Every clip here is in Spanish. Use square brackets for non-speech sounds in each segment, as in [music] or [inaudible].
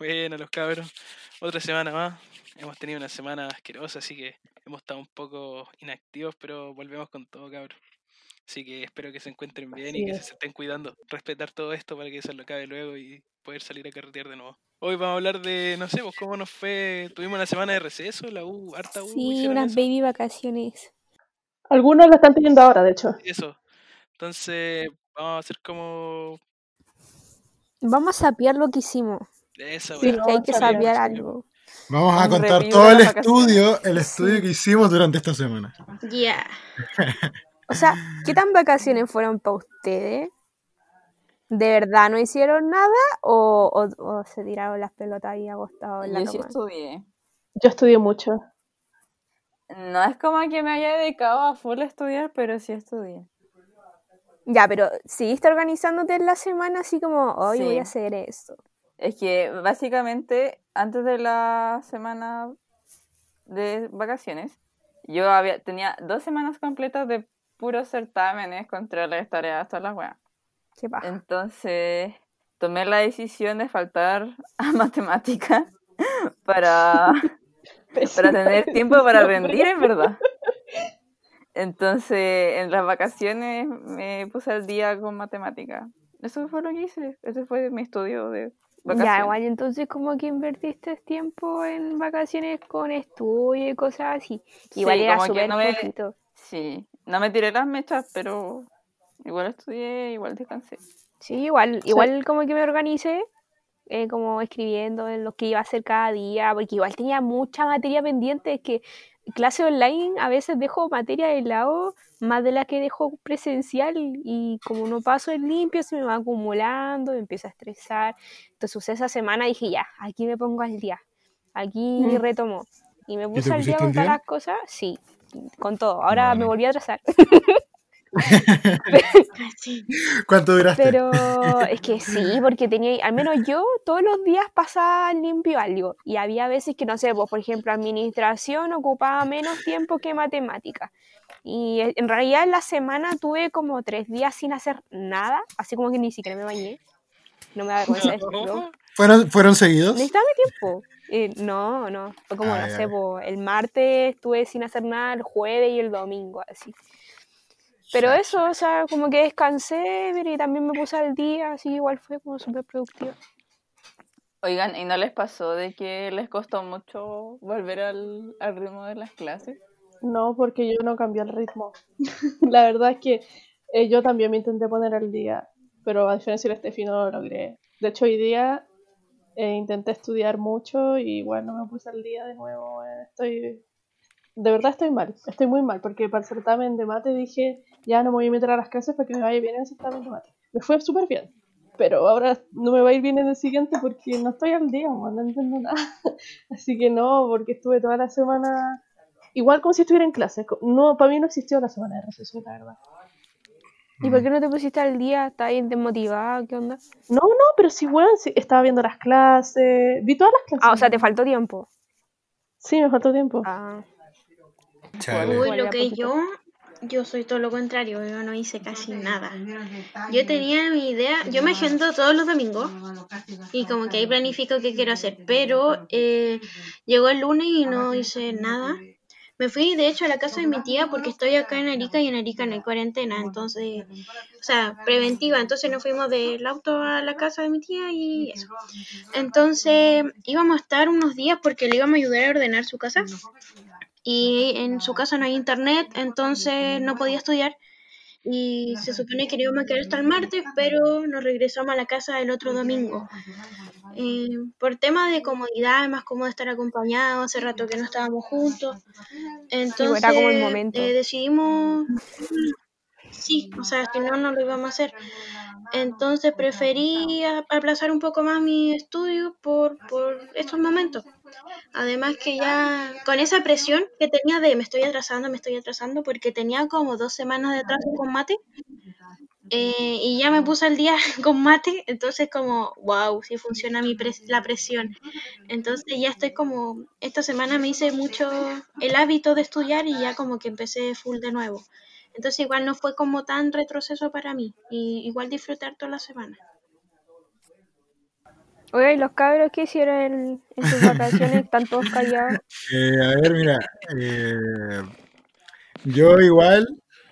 Bueno, los cabros. Otra semana más. Hemos tenido una semana asquerosa, así que hemos estado un poco inactivos, pero volvemos con todo, cabros. Así que espero que se encuentren bien y que se estén cuidando. Respetar todo esto para que se lo acabe luego y poder salir a carretear de nuevo. Hoy vamos a hablar de, no sé, pues cómo nos fue. Tuvimos una semana de receso, la U, harta U. Sí, unas baby vacaciones. Algunos lo están teniendo ahora, de hecho. Eso. Entonces, vamos a hacer como. Vamos a sapear lo que hicimos. Eso, sí, hay que sapear algo. Vamos a contar todo el estudio, el estudio que hicimos durante esta semana. Ya. o sea, ¿qué tan vacaciones fueron para ustedes? ¿De verdad no hicieron nada o, se tiraron las pelotas ahí acostados en la Yo sí estudié. Yo estudié mucho. No es como que me haya dedicado a full estudiar, pero sí estudié. Ya, pero ¿seguiste organizándote en la semana así como, hoy voy a hacer esto? Es que básicamente antes de la semana de vacaciones, yo había, tenía dos semanas completas de puros certámenes, controles, tareas, todas las weas. Entonces tomé la decisión de faltar a [laughs] matemáticas [laughs] para, para tener tiempo para rendir, en verdad. Entonces, en las vacaciones me puse al día con matemáticas. Eso fue lo que hice. Ese fue mi estudio de vacaciones. Ya, igual, entonces como que invertiste tiempo en vacaciones con estudio y cosas así. Igual era súper no Sí, no me tiré las mechas, pero Igual estudié, igual descansé. Sí, igual, igual como que me organicé, eh, como escribiendo en lo que iba a hacer cada día, porque igual tenía mucha materia pendiente, es que clase online a veces dejo materia de lado más de la que dejo presencial y como no paso el limpio se me va acumulando, me empiezo a estresar. Entonces esa semana dije ya, aquí me pongo al día, aquí mm. retomo. Y me puse al día con todas las cosas, sí, con todo. Ahora me volví a atrasar. [laughs] [laughs] ¿Cuánto duraste? Pero es que [laughs] sí, porque tenía, al menos yo todos los días pasaba limpio algo. Y había veces que, no sé, pues, por ejemplo, administración ocupaba menos tiempo que matemática. Y en realidad en la semana tuve como tres días sin hacer nada, así como que ni siquiera me bañé. No me da vergüenza decirlo. [laughs] ¿Fueron, ¿Fueron seguidos? Necesitaba tiempo. Eh, no, no. Fue como, no sé, pues, el martes estuve sin hacer nada, el jueves y el domingo, así. Pero eso, o sea, como que descansé y también me puse al día, así igual fue como súper productivo. Oigan, ¿y no les pasó de que les costó mucho volver al, ritmo de las clases? No, porque yo no cambié el ritmo. [laughs] la verdad es que eh, yo también me intenté poner al día, pero a diferencia de Steffi no lo logré. De hecho, hoy día eh, intenté estudiar mucho y bueno, me puse al día de nuevo. Eh, estoy de verdad estoy mal, estoy muy mal, porque para el certamen de mate dije, ya no me voy a meter a las clases para que me vaya bien en el certamen de mate. Me fue súper bien, pero ahora no me va a ir bien en el siguiente porque no estoy al día, no entiendo nada. [laughs] Así que no, porque estuve toda la semana igual como si estuviera en clase. No, para mí no existió la semana de receso, la verdad. ¿Y por qué no te pusiste al día? ¿Estás desmotivada? ¿Qué onda? No, no, pero sí, bueno, estaba viendo las clases, vi todas las clases. Ah, o sea, te faltó tiempo. Sí, me faltó tiempo. Ah. Uy, lo que yo, yo soy todo lo contrario, yo no hice casi nada. Yo tenía mi idea, yo me agendo todos los domingos y como que ahí planifico qué quiero hacer, pero eh, llegó el lunes y no hice nada. Me fui de hecho a la casa de mi tía porque estoy acá en Arica y en Arica no hay cuarentena, entonces, o sea, preventiva, entonces nos fuimos del auto a la casa de mi tía y eso. Entonces íbamos a estar unos días porque le íbamos a ayudar a ordenar su casa y en su casa no hay internet, entonces no podía estudiar. Y se supone que íbamos a quedar hasta el martes, pero nos regresamos a la casa el otro domingo. Eh, por tema de comodidad, más cómodo estar acompañados, hace rato que no estábamos juntos. Entonces eh, decidimos, sí, o sea, que no, no lo íbamos a hacer. Entonces preferí aplazar un poco más mi estudio por, por estos momentos. Además que ya con esa presión que tenía de me estoy atrasando, me estoy atrasando, porque tenía como dos semanas de atraso con mate. Eh, y ya me puse al día [laughs] con mate, entonces como, wow, sí funciona mi la presión. Entonces ya estoy como, esta semana me hice mucho el hábito de estudiar y ya como que empecé full de nuevo. Entonces igual no fue como tan retroceso para mí, y igual disfrutar toda la semana. Oye, ¿y los cabros qué hicieron en, en sus vacaciones? ¿Están todos callados? [laughs] Eh, a ver, mira. Eh, yo igual,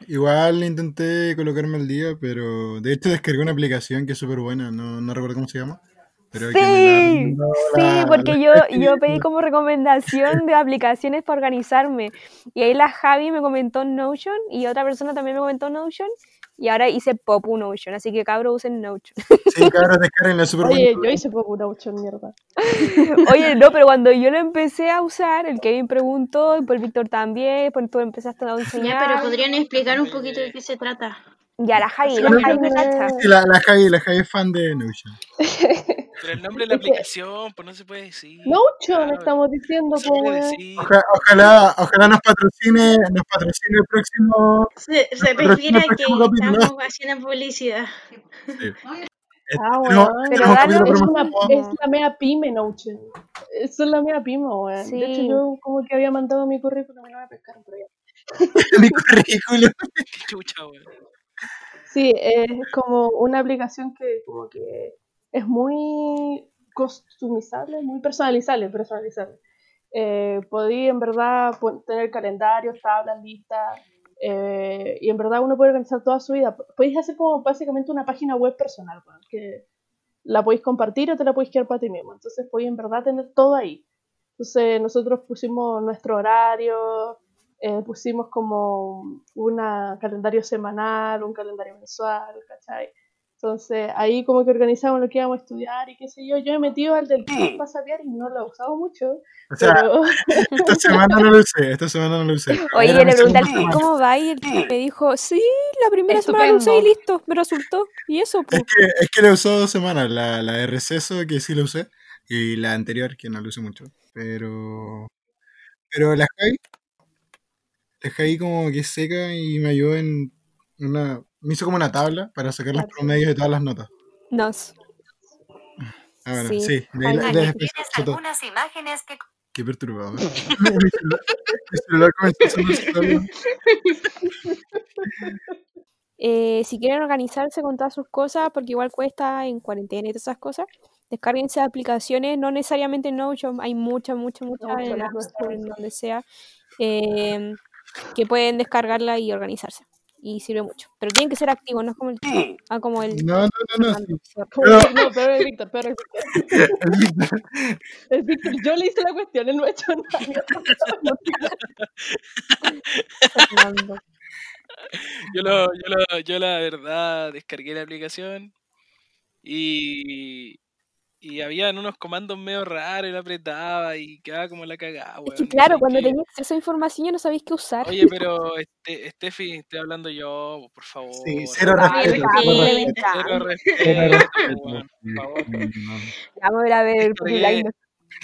igual intenté colocarme al día, pero de hecho descargué una aplicación que es súper buena, no, no recuerdo cómo se llama. Pero que la Sí, sí, porque yo, [laughs] yo pedí como recomendación de aplicaciones para organizarme. Y ahí la Javi me comentó Notion y otra persona también me comentó Notion. Y ahora hice Popu Notion, así que cabros usen Notion. Sí, cabros, descarguenla, es súper Oye, yo hice una opción mierda. [laughs] Oye, no, pero cuando yo lo empecé a usar, el Kevin preguntó, y pues Víctor también, pues tú empezaste a Ya, enseñar. pero podrían explicar un poquito de qué se trata. Ya, la Javi, la Javi me la, la Javi, la Javi es fan de Notion. [laughs] Pero el nombre de la Es que- aplicación, pues no se puede decir. Notion Claro, estamos diciendo, no decir. Oja- ojalá, ojalá nos patrocine, nos patrocine el próximo. Se, se Pero refiere a no, que estamos haciendo publicidad. Sí. [laughs] Ah, weón. Pero Es, una, promocionado. es la mea pyme Notion. Eso es la mea pyme, weón. De hecho, yo como que había mandado mi currículum y no me pescaron por allá. [laughs] Mi currículum. [laughs] Qué chucha, weón. Sí, es como una aplicación que como que es muy customizable, muy personalizable, personalizable. Eh, en verdad tener calendarios, tablas, listas, eh, y en verdad uno puede organizar toda su vida. Podéis hacer como básicamente una página web personal, que la podéis compartir o te la podéis quedar para ti mismo. Entonces podéis en verdad tener todo ahí. Entonces nosotros pusimos nuestro horario, eh, pusimos como un calendario semanal, un calendario mensual, ¿cachai? Entonces ahí como que organizamos lo que íbamos a estudiar y qué sé yo. Yo he metido al del para saber y no lo he usado mucho, O sea, pero esta semana no lo usé, esta semana no lo usé. Oye, le pregunté al cómo va y él me dijo, sí, la primera semana lo usé y listo, me resultó. Y eso, Es pues. que, es que le usó dos semanas, la, la de receso que sí lo usé y la anterior que no lo usé mucho. Pero pero la Javi, la Javi como que es seca y me ayudó en una, me hizo como una tabla para sacar los promedios de todas las notas. Nos. Ah, bueno, Sí. sí, de ahí de- tienes algunas imágenes que Qué perturbado. [laughs] mi celular, mi celular comenzó a sonar solo. Eh, si quieren organizarse con todas sus cosas, porque igual cuesta en cuarentena y todas esas cosas, descárguense aplicaciones, no necesariamente en Notion, hay muchas, muchas, muchas en donde sea, eh, que pueden descargarla y organizarse. Y sirve mucho. Pero tienen que ser activos, no es como el, ah, como el No, no, no, no. sí. [laughs] Pero- no, pero es Víctor, pero es Víctor. [laughs] Es Víctor, yo le hice la cuestión, él no ha hecho nada. Yo, lo, yo, lo, yo la verdad descargué la aplicación y, y habían unos comandos medio raros y lo apretaba y quedaba como la cagada, Es que no claro, sé cuando tenías acceso a información ya no sabéis qué usar. Oye, pero este, Steffi, estoy hablando yo, por favor. Sí, cero respeto. cero respeto. No, no. Vamos a ver a ver el.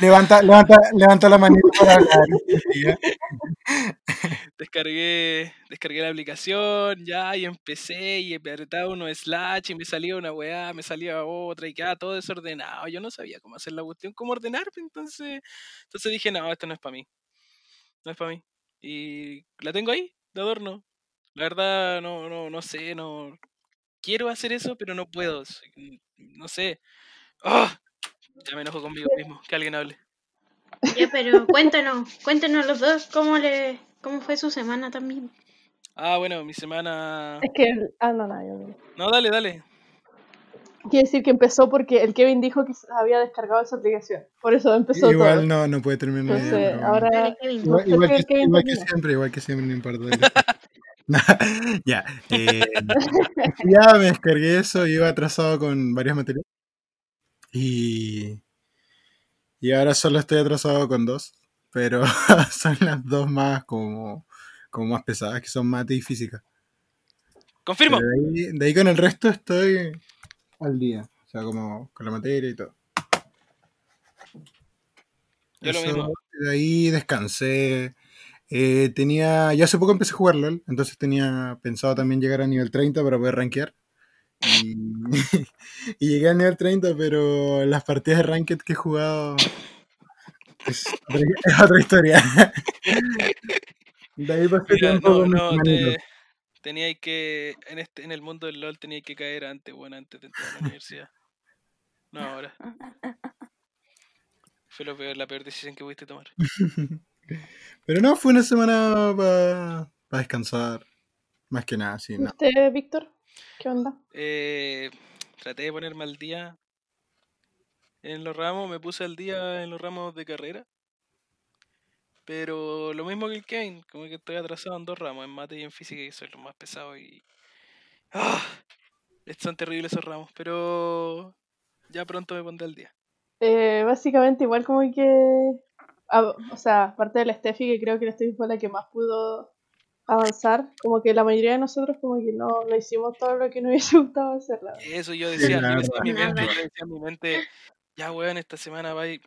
Levanta, levanta, levanta la manita para hablar. [laughs] Descargué, descargué la aplicación, ya, y empecé, y apretaba uno slash, y me salía una weá, me salía otra, y quedaba todo desordenado. Yo no sabía cómo hacer la cuestión, cómo ordenar, entonces, entonces dije, no, esto no es para mí. No es para mí. Y la tengo ahí, de adorno. La verdad, no, no, no sé, no. Quiero hacer eso, pero no puedo. No sé. ¡Ah! Ya me enojo conmigo mismo, que alguien hable. Ya, pero cuéntanos, cuéntanos los dos cómo le, cómo fue su semana también. Ah, bueno, mi semana. Es que, ah, no, no, yo no. No, dale, dale. Quiere decir que empezó porque el Kevin dijo que había descargado esa aplicación. Por eso empezó Igual todo. no, no puede terminar. Entonces, pero bueno. ahora. Igual, no igual sé que, igual siempre, igual que siempre, no importa. [laughs] Ya. eh, [laughs] ya me descargué eso, iba atrasado con varias materias. Y, y ahora solo estoy atrasado con dos, pero [laughs] son las dos más como, como más pesadas, que son mate y física. Confirmo. De ahí, de ahí con el resto estoy al día, o sea, como con la materia y todo. Yo lo mismo. De ahí descansé. Eh, tenía, ya hace poco empecé a jugar LOL, entonces tenía pensado también llegar a nivel 30 para poder rankear. Y, [laughs] y llegué al nivel 30, pero las partidas de ranked que he jugado es otra, historia. De ahí pasé Mira, tiempo no, con no, te, teníais que, en este, en el mundo del LOL teníais que caer antes, bueno, antes de entrar a la universidad. No ahora. Fue lo peor, la peor decisión que pudiste tomar. [laughs] Pero no, fue una semana para descansar. Más que nada, sí. No. ¿Usted, Víctor? ¿Qué onda? Eh, traté de ponerme al día en los ramos, me puse al día en los ramos de carrera. Pero lo mismo que el Kane, como que estoy atrasado en dos ramos, en mate y en física, que soy los más pesados y. ¡Ah! Son terribles esos ramos, pero ya pronto me pondré al día. Eh, básicamente, igual como que. o sea, aparte de la Steffi, que creo que la Steffi fue la que más pudo avanzar, como que la mayoría de nosotros, como que no, no hicimos todo lo que nos [laughs] hubiese gustado hacer. Eso yo decía, yo decía, en mi mente, yo decía en mi mente, ya weón, esta semana vaya,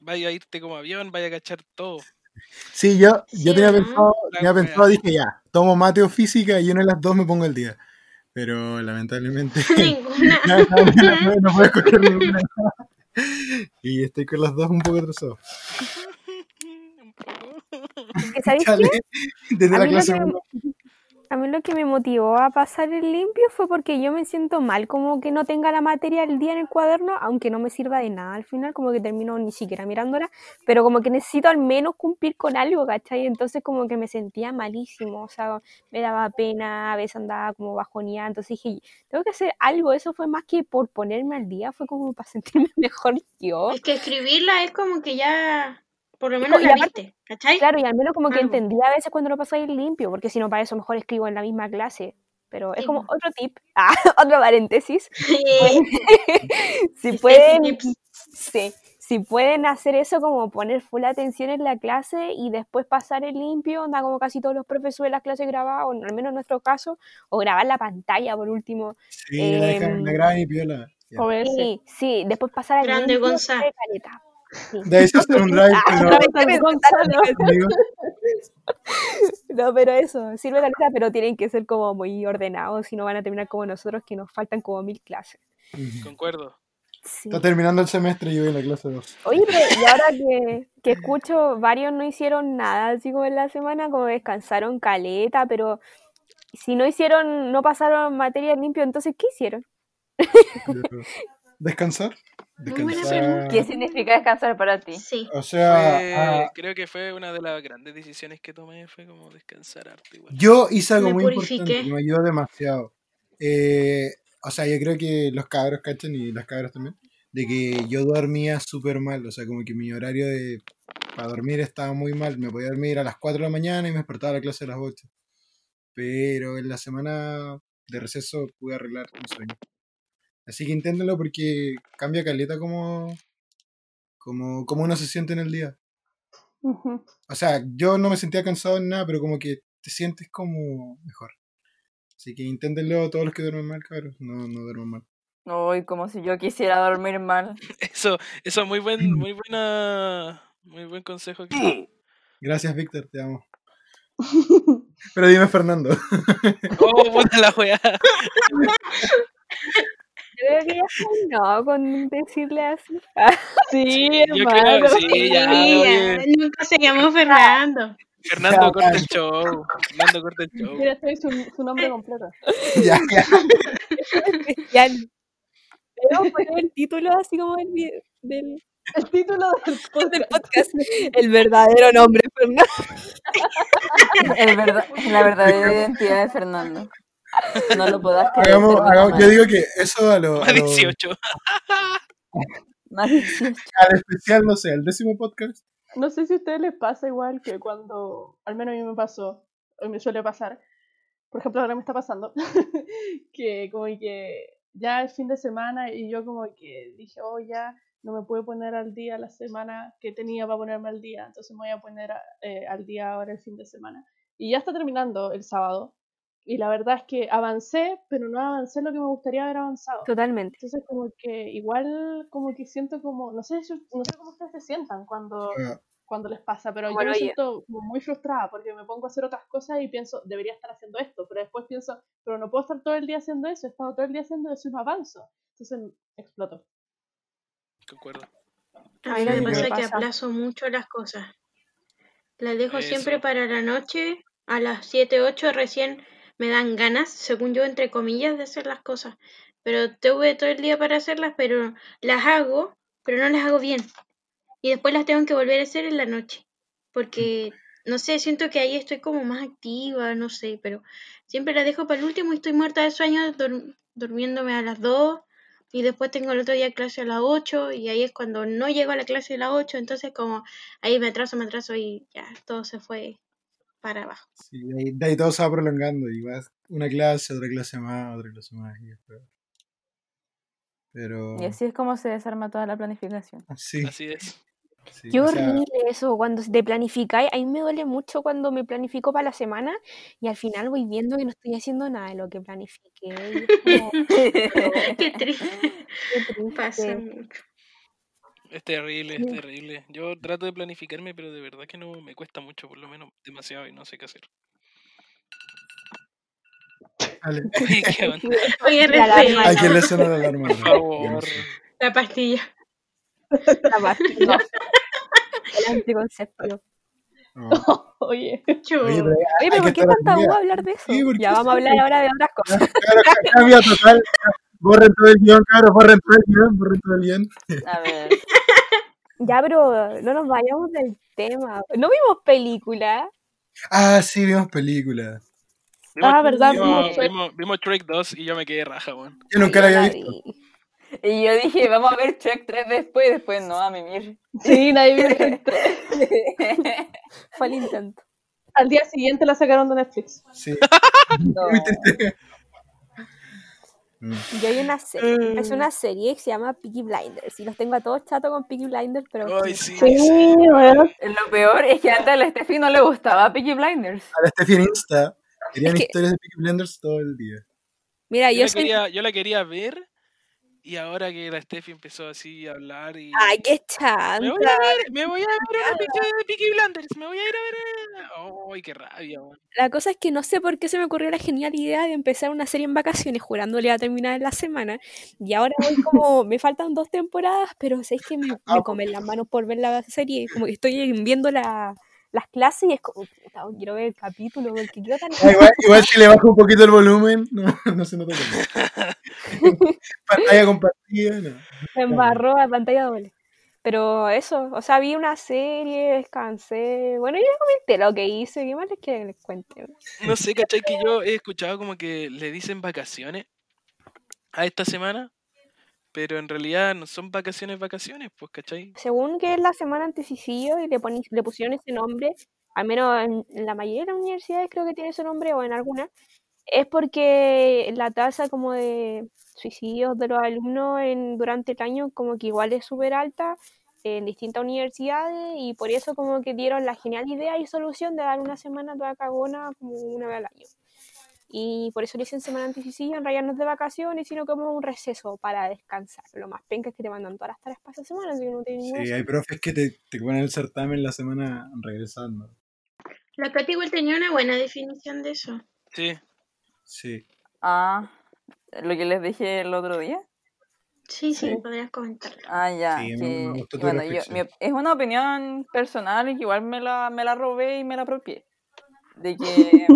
vaya a irte como avión, vaya a cachar todo. Sí, yo, yo tenía pensado, tenía pensado, dije ya, tomo mate o física y una de las dos me pongo el día. Pero lamentablemente [laughs] [laughs] no, no, no, puedo escoger [laughs] ninguna. Y estoy con las dos un poco atrasado. ¿Sabéis qué? Desde la clase a mí lo que me motivó a pasar el limpio fue porque yo me siento mal como que no tenga la materia el día en el cuaderno, aunque no me sirva de nada al final, como que termino ni siquiera mirándola, pero como que necesito al menos cumplir con algo, ¿cachai? Entonces como que me sentía malísimo, o sea, me daba pena, a veces andaba como bajonía, entonces dije, tengo que hacer algo, eso fue más que por ponerme al día, fue como para [laughs] sentirme mejor yo. Es que escribirla es como que ya por lo menos la viste, ¿cachai? Claro, y al menos como que entendía a veces cuando lo pasáis limpio, porque si no, para eso mejor escribo en la misma clase. Pero es como otro tip, [laughs] ah, otro paréntesis. [laughs] [laughs] si pueden, sí, si pueden hacer eso, como poner full atención en la clase y después pasar el limpio, onda como casi todos los profesores de las clases grabadas, o al menos en nuestro caso, o grabar la pantalla por último. Sí, eh, la, la y piola. Sí, sí, después pasar al Grande limpio. De ahí se hace un drive. Ah, [laughs] [laughs] no, pero eso, sirve la lista, pero tienen que ser como muy ordenados, si no van a terminar como nosotros, que nos faltan como mil clases. Concuerdo. Está terminando el semestre y yo en la clase 2. Oye, pero y ahora que, que, escucho, varios no hicieron nada así como en la semana, como descansaron caleta, pero si no hicieron, no pasaron material limpio, entonces ¿qué hicieron? ¿Descansar? ¿Qué significa descansar para ti? Sí. O sea, ah, creo que fue una de las grandes decisiones que tomé, fue como descansar arte. Igual. Yo hice algo muy importante que me ayudó demasiado. Eh, o sea, yo creo que los cabros cachan y las cabras también, de que yo dormía súper mal, o sea, como que mi horario de para dormir estaba muy mal, me podía dormir a las 4 de la mañana y me despertaba a la clase a las 8. Pero en la semana de receso pude arreglar mi sueño. Así que inténtalo porque cambia caleta como, como, como uno se siente en el día. O sea, yo no me sentía cansado en nada, pero como que te sientes como mejor. Así que inténtenlo todos los que duermen mal, cabrón. No, no duermen mal. Uy, como si yo quisiera dormir mal. [laughs] Eso, eso es muy buen, [clears throat] muy buena, muy buen consejo. [clears throat] Gracias, Víctor, te amo. [laughs] Pero dime, Fernando. [laughs] Oh, la wea. Ya no con decirle así. [laughs] Sí, Yo creo, sí, ya, sí, Nunca se llamó Fernando. Fernando corta el show. Fernando corta el show. Mira, estoy su, su nombre completo. ya, ya. [laughs] ya. Debemos poner el título así como el, del, el título del podcast. del podcast. El verdadero nombre, Fernando. [laughs] El verdad, la verdadera identidad de Fernando. [laughs] No lo puedas creer. Hagamos, hagamos, yo digo que eso a lo. Más 18. [laughs] Más 18. Al especial, no sé, al décimo podcast. No sé si a ustedes les pasa igual que cuando, al menos a mí me pasó, o me suele pasar, por ejemplo ahora me está pasando, [laughs] que como que ya es fin de semana y yo como que dije, oh ya, no me puedo poner al día la semana que tenía para ponerme al día, entonces me voy a poner eh, al día ahora el fin de semana. Y ya está terminando el sábado, y la verdad es que avancé, pero no avancé lo que me gustaría haber avanzado. Totalmente. Entonces como que igual como que siento como, no sé, no sé cómo ustedes se sientan cuando, cuando les pasa, pero yo me siento muy frustrada porque me pongo a hacer otras cosas y pienso, debería estar haciendo esto, pero después pienso, pero no puedo estar todo el día haciendo eso, he estado todo el día haciendo eso y no avanzo. Entonces exploto. Concuerdo. A mí me pasa que aplazo mucho las cosas. Las dejo siempre para la noche, a las 7, 8 recién me dan ganas, según yo, entre comillas, de hacer las cosas. pero tuve todo el día para hacerlas, pero las hago, pero no las hago bien. Y después las tengo que volver a hacer en la noche, porque no sé, siento que ahí estoy como más activa, no sé, pero siempre las dejo para el último y estoy muerta de sueño durmiéndome a las 2 y después tengo el otro día clase a las 8 y ahí es cuando no llego a la clase a las 8, entonces como ahí me atraso, me atraso y ya todo se fue para abajo. Sí, de ahí, todo se va prolongando y vas una clase, otra clase más, otra clase más y Pero... Y así es como se desarma toda la planificación. Así es. Qué horrible eso, cuando te planificáis, a mí me duele mucho cuando me planifico para la semana y al final voy viendo que no estoy haciendo nada de lo que planifiqué. [laughs] [laughs] Qué triste. Pasa mucho. Es terrible, es terrible. Yo trato de planificarme, pero de verdad que no me cuesta mucho, por lo menos demasiado y no sé qué hacer. [laughs] [laughs] Oye, ¿A quién le suena la alarma? Por favor. La pastilla. [laughs] La pastilla. El anticonceptivo. Oye, Oye, pero ¿por qué tanta hueá hablar de eso? ya vamos a hablar ahora de otras cosas. Claro, cambia total. Borren todo el guion, claro, borren todo el guion, borren todo el guion. A ver. Ya, pero no nos vayamos del tema. ¿No vimos película? Ah, sí, vimos película. Ah, verdad, vimos, vimos, vimos, Trek 2 y yo me quedé raja, weón. Yo nunca la había visto. Y yo dije, vamos a ver Trek 3 después, y después no, a mimir. Sí, nadie vio Trek 3. [laughs] Fue el intento. Al día siguiente la sacaron de Netflix. Sí. [laughs] No. Yo hay una serie, es una serie que se llama Peaky Blinders y los tengo a todos chatos con Peaky Blinders, pero Ay, sí, Sí, sí. bueno. Lo peor es que antes a la Steffi no le gustaba Peaky Blinders. A la Steffi en Insta. Querían Es que- historias de Peaky Blinders todo el día. mira, Yo, yo la soy quería, yo la quería ver y ahora que la Steffi empezó así a hablar y... Ay, qué Me chanta. voy a ver, me voy a ver episodio de Peaky Blinders, me voy a ir a ver... ¡Ay, qué rabia, weón! La cosa es que no sé por qué se me ocurrió la genial idea de empezar una serie en vacaciones, jurándole a terminar en la semana. Y ahora voy como, me faltan dos temporadas, pero sé que me, me comen las manos por ver la serie. Como que estoy viendo la, las clases y es como, puta, quiero ver el capítulo, porque quiero tan... Ah, igual, [laughs] igual si le bajo un poquito el volumen, [laughs] no, no se nota tanto. [laughs] Pantalla compartida, no. Me embarró a pantalla doble. Pero eso, o sea, vi una serie, descansé. Bueno, ya comenté lo que hice, ¿qué más les quieren que les cuente? No sé, ¿cachai? Que yo he escuchado como que le dicen vacaciones a esta semana, pero en realidad no son vacaciones, vacaciones, pues, ¿cachai? Según que es la semana antes suicidio y le, le pusieron ese nombre, al menos en, la mayoría de las universidades creo que tiene ese nombre o en algunas, es porque la tasa como de suicidios de los alumnos en, durante el año como que igual es súper alta en distintas universidades y por eso como que dieron la genial idea y solución de dar una semana toda cagona como una vez al año. Y por eso le dicen semana anti-suicidio, en realidad no es de vacaciones, sino como un receso para descansar. Lo más penca es que te mandan todas las tareas para esa semana, así que no tiene ninguna Sí, hay profes que te, te ponen el certamen la semana regresando. La Katy igual tenía una buena definición de eso. Sí. Sí. Ah, lo que les dije el otro día. Sí, sí, Sí. podrías comentarlo. Ah, ya. Sí, me- que- me gustó tu bueno, yo- mi es una opinión personal y que igual me la, me la robé y me la apropié. De que.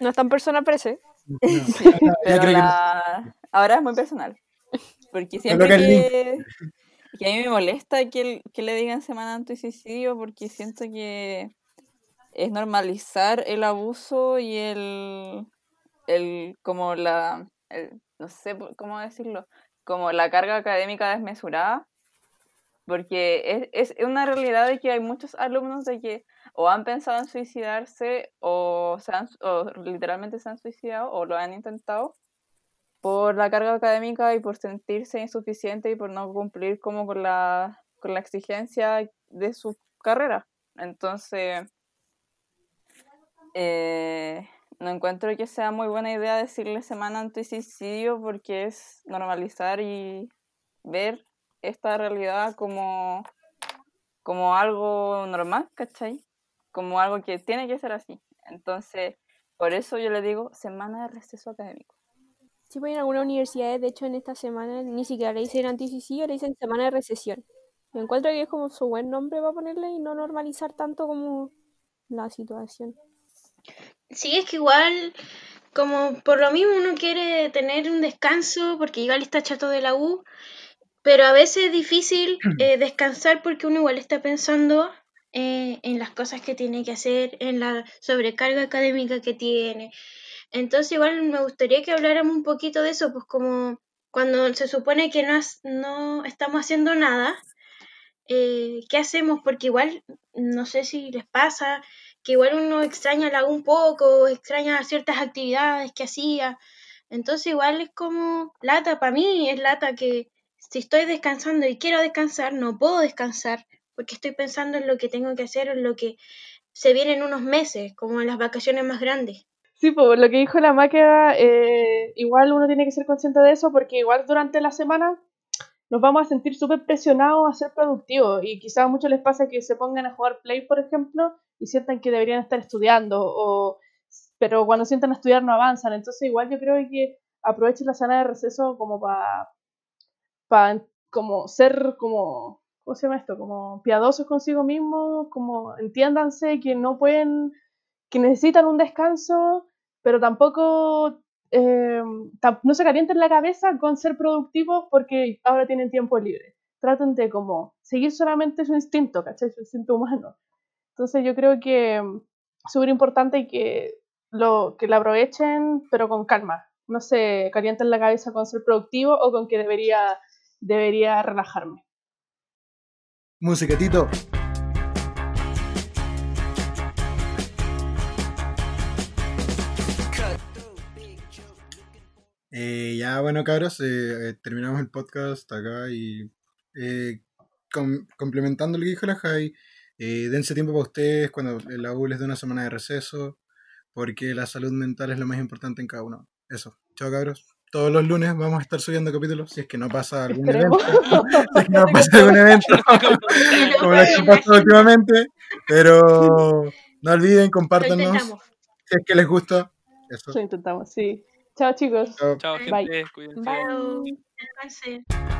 No es tan personal, parece. No, [laughs] pero creo que no. la- ahora es muy personal. Porque siempre que, que a mí me molesta que, el- que le digan semana anti-suicidio porque siento que es normalizar el abuso y el, el como la, el- no sé por- cómo decirlo, como la carga académica desmesurada, porque es, es una realidad de que hay muchos alumnos de que o han pensado en suicidarse o, se han, o literalmente se han suicidado o lo han intentado por la carga académica y por sentirse insuficiente y por no cumplir como con la, con la exigencia de su carrera. Entonces, eh, no encuentro que sea muy buena idea decirle semana anti-suicidio porque es normalizar y ver esta realidad como, como algo normal, ¿cachai? Como algo que tiene que ser así. Entonces, por eso yo le digo semana de receso académico. Sí, pues en algunas universidades, de hecho, en esta semana ni siquiera le dicen anti-suicidio, le dicen semana de recesión. Me encuentro que es como su buen nombre para ponerle y no normalizar tanto como la situación. Sí, es que igual como por lo mismo uno quiere tener un descanso porque igual está chato de la U, pero a veces es difícil [clears throat] eh, descansar porque uno igual está pensando eh, en las cosas que tiene que hacer, en la sobrecarga académica que tiene. Entonces igual me gustaría que habláramos un poquito de eso, pues como cuando se supone que no, no estamos haciendo nada, eh, ¿qué hacemos? Porque igual, no sé si les pasa, que igual uno extraña la un poco, extraña ciertas actividades que hacía. Entonces igual es como lata, para mí es lata que si estoy descansando y quiero descansar, no puedo descansar porque estoy pensando en lo que tengo que hacer, en lo que se viene en unos meses, como en las vacaciones más grandes. Sí, pues lo que dijo la máquina, eh, igual uno tiene que ser consciente de eso porque igual durante la semana nos vamos a sentir súper presionados a ser productivos y quizás a muchos les pasa que se pongan a jugar Play, por ejemplo, y sientan que deberían estar estudiando, o, pero cuando sientan a estudiar no avanzan. Entonces igual yo creo que aprovechen la semana de receso como para para como ser como, ¿cómo se llama esto? Como piadosos consigo mismos, como entiéndanse que no pueden, que necesitan un descanso, pero tampoco eh, no se calienten la cabeza con ser productivos porque ahora tienen tiempo libre. Traten de como seguir solamente su instinto, ¿cachai? Su instinto humano. Entonces yo creo que es súper importante que lo, que lo aprovechen, pero con calma. No se calienten la cabeza con ser productivo o con que debería, debería relajarme. Musiquetito. Eh, ya, bueno, cabros, eh, eh, terminamos el podcast acá y complementando lo que dijo la Jai, dense tiempo para ustedes cuando la U les dé una semana de receso, porque la salud mental es lo más importante en cada uno. Eso. Chao, cabros. Todos los lunes vamos a estar subiendo capítulos si es que no pasa algún evento. [laughs] si es que no pasa algún evento [laughs] como lo que pasó últimamente. Pero no olviden, compártanos. Si es que les gusta. Eso. Lo intentamos, sí. Chao, chicos. Chao, gente. Bye. Cuídense. Bye.